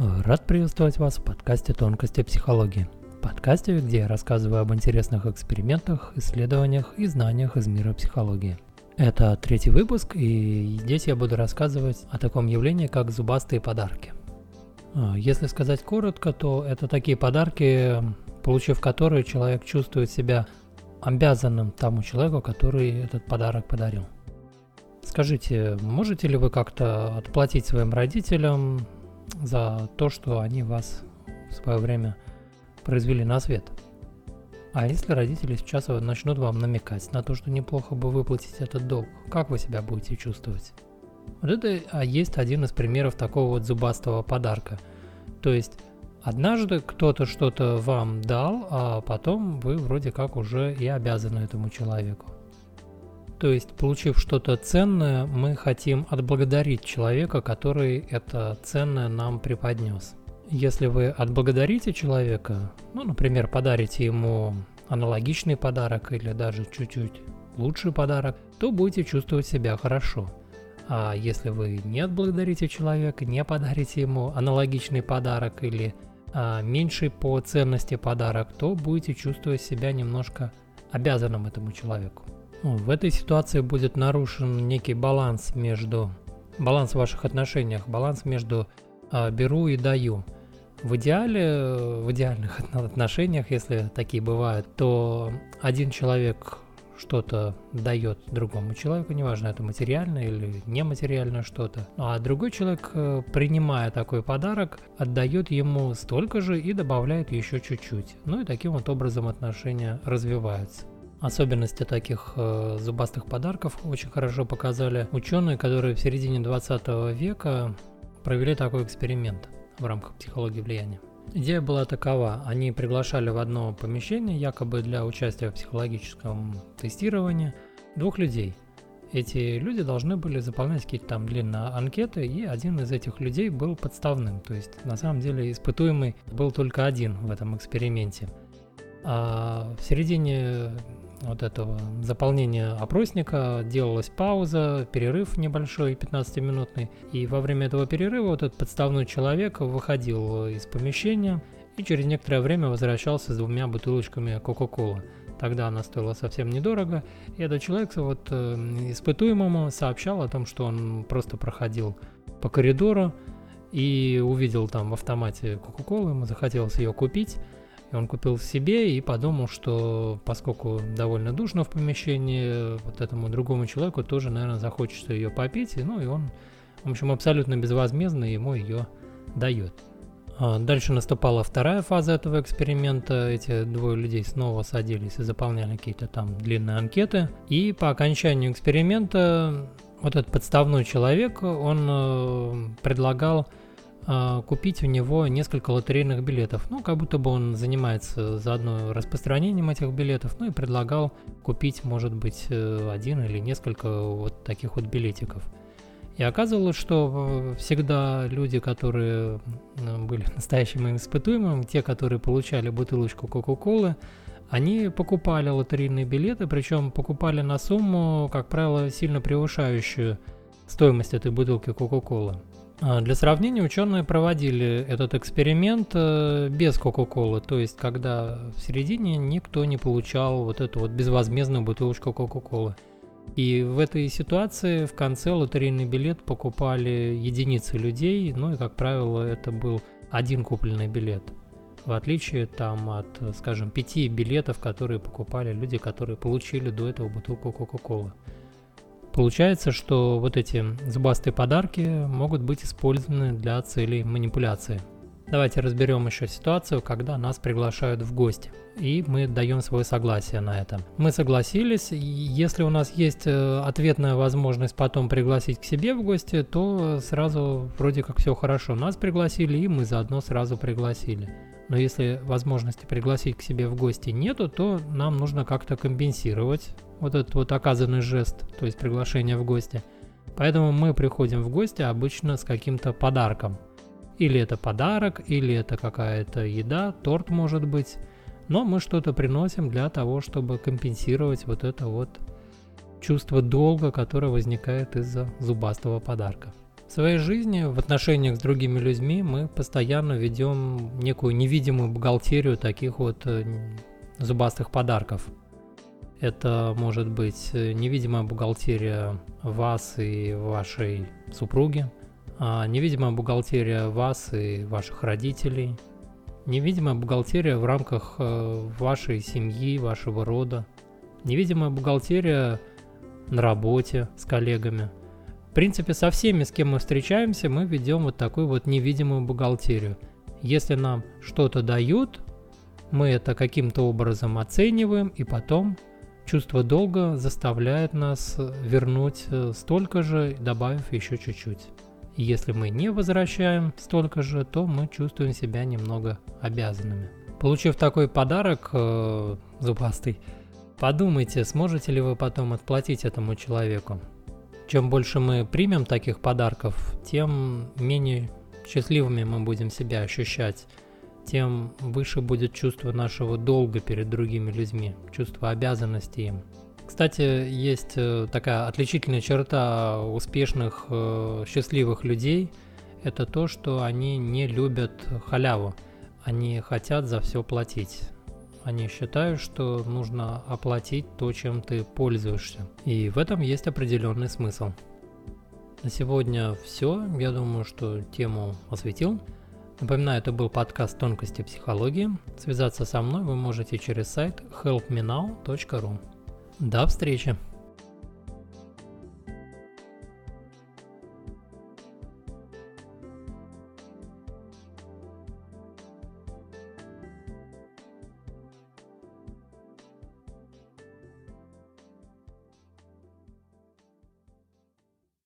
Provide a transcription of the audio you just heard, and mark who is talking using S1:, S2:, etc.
S1: Рад приветствовать вас в подкасте «Тонкости психологии». Подкасте, где я рассказываю об интересных экспериментах, исследованиях и знаниях из мира психологии. Это третий выпуск, и здесь я буду рассказывать о таком явлении, как зубастые подарки. А, если сказать коротко, то это такие подарки, получив которые человек чувствует себя обязанным тому человеку, который этот подарок подарил. Скажите, можете ли вы как-то отплатить своим родителям за то, что они вас в свое время произвели на свет? А если родители сейчас начнут вам намекать на то, что неплохо бы выплатить этот долг, как вы себя будете чувствовать? Вот это а есть один из примеров такого вот зубастого подарка. То есть однажды кто-то что-то вам дал, а потом вы вроде как уже и обязаны этому человеку. То есть, получив что-то ценное, мы хотим отблагодарить человека, который это ценное нам преподнес. Если вы отблагодарите человека, ну, например, подарите ему аналогичный подарок или даже чуть-чуть лучший подарок, то будете чувствовать себя хорошо. А если вы не отблагодарите человека, не подарите ему аналогичный подарок или а, меньший по ценности подарок, то будете чувствовать себя немножко обязанным этому человеку. Ну, в этой ситуации будет нарушен некий баланс между баланс в ваших отношениях, баланс между э, беру и даю. В идеале, в идеальных отношениях, если такие бывают, то один человек что-то дает другому человеку, неважно, это материальное или нематериальное что-то, а другой человек, э, принимая такой подарок, отдает ему столько же и добавляет еще чуть-чуть. Ну и таким вот образом отношения развиваются. Особенности таких э, зубастых подарков очень хорошо показали ученые, которые в середине 20 века провели такой эксперимент в рамках психологии влияния. Идея была такова. Они приглашали в одно помещение, якобы для участия в психологическом тестировании, двух людей. Эти люди должны были заполнять какие-то там длинные анкеты, и один из этих людей был подставным. То есть, на самом деле, испытуемый был только один в этом эксперименте. А в середине вот этого заполнения опросника делалась пауза, перерыв небольшой, 15-минутный. И во время этого перерыва вот этот подставной человек выходил из помещения и через некоторое время возвращался с двумя бутылочками Кока-Колы. Тогда она стоила совсем недорого. И этот человек вот э, испытуемому сообщал о том, что он просто проходил по коридору и увидел там в автомате Кока-Колу, ему захотелось ее купить. И он купил себе и подумал, что поскольку довольно душно в помещении, вот этому другому человеку тоже, наверное, захочется ее попить. И, ну и он, в общем, абсолютно безвозмездно ему ее дает. А дальше наступала вторая фаза этого эксперимента. Эти двое людей снова садились и заполняли какие-то там длинные анкеты. И по окончанию эксперимента вот этот подставной человек, он э, предлагал а, купить у него несколько лотерейных билетов. Ну, как будто бы он занимается заодно распространением этих билетов, ну и предлагал купить, может быть, э, один или несколько вот таких вот билетиков. И оказывалось, что э, всегда люди, которые были настоящим испытуемым, те, которые получали бутылочку Кока-Колы, они покупали лотерейные билеты, причем покупали на сумму, как правило, сильно превышающую стоимость этой бутылки Кока-Колы. А, для сравнения, ученые проводили этот эксперимент э, без Кока-Колы, то есть когда в середине никто не получал вот эту вот безвозмездную бутылочку Кока-Колы. И в этой ситуации в конце лотерейный билет покупали единицы людей, ну и, как правило, это был один купленный билет. В отличие там от, скажем, пяти билетов, которые покупали люди, которые получили до этого бутылку Кока-Колы. Получается, что вот эти зубастые подарки могут быть использованы для целей манипуляции. Давайте разберем еще ситуацию, когда нас приглашают в гости, и мы даем свое согласие на это. Мы согласились, если у нас есть э, ответная возможность потом пригласить к себе в гости, то сразу вроде как все хорошо. Нас пригласили, и мы заодно сразу пригласили. Но если возможности пригласить к себе в гости нету, то нам нужно как-то компенсировать вот этот вот оказанный жест, то есть приглашение в гости. Поэтому мы приходим в гости обычно с каким-то подарком. Или это подарок, или это какая-то еда, торт может быть. Но мы что-то приносим для того, чтобы компенсировать вот это вот чувство долга, которое возникает из-за зубастого подарка. В своей жизни, в отношениях с другими людьми, мы постоянно ведем некую невидимую бухгалтерию таких вот э, зубастых подарков. Это может быть э, невидимая бухгалтерия вас и вашей супруги, а невидимая бухгалтерия вас и ваших родителей, невидимая бухгалтерия в рамках э, вашей семьи, вашего рода, невидимая бухгалтерия на работе с коллегами – в принципе, со всеми, с кем мы встречаемся, мы ведем вот такую вот невидимую бухгалтерию. Если нам что-то дают, мы это каким-то образом оцениваем, и потом чувство долга заставляет нас вернуть э, столько же, добавив еще чуть-чуть. Если мы не возвращаем столько же, то мы чувствуем себя немного обязанными. Получив такой подарок э, зубастый, подумайте, сможете ли вы потом отплатить этому человеку. Чем больше мы примем таких подарков, тем менее счастливыми мы будем себя ощущать, тем выше будет чувство нашего долга перед другими людьми, чувство обязанности им. Кстати, есть э, такая отличительная черта успешных, э, счастливых людей, это то, что они не любят халяву, они хотят за все платить. Они считают, что нужно оплатить то, чем ты пользуешься. И в этом есть определенный смысл. На сегодня все. Я думаю, что тему осветил. Напоминаю, это был подкаст «Тонкости психологии». Связаться со мной вы можете через сайт helpmenow.ru. До встречи!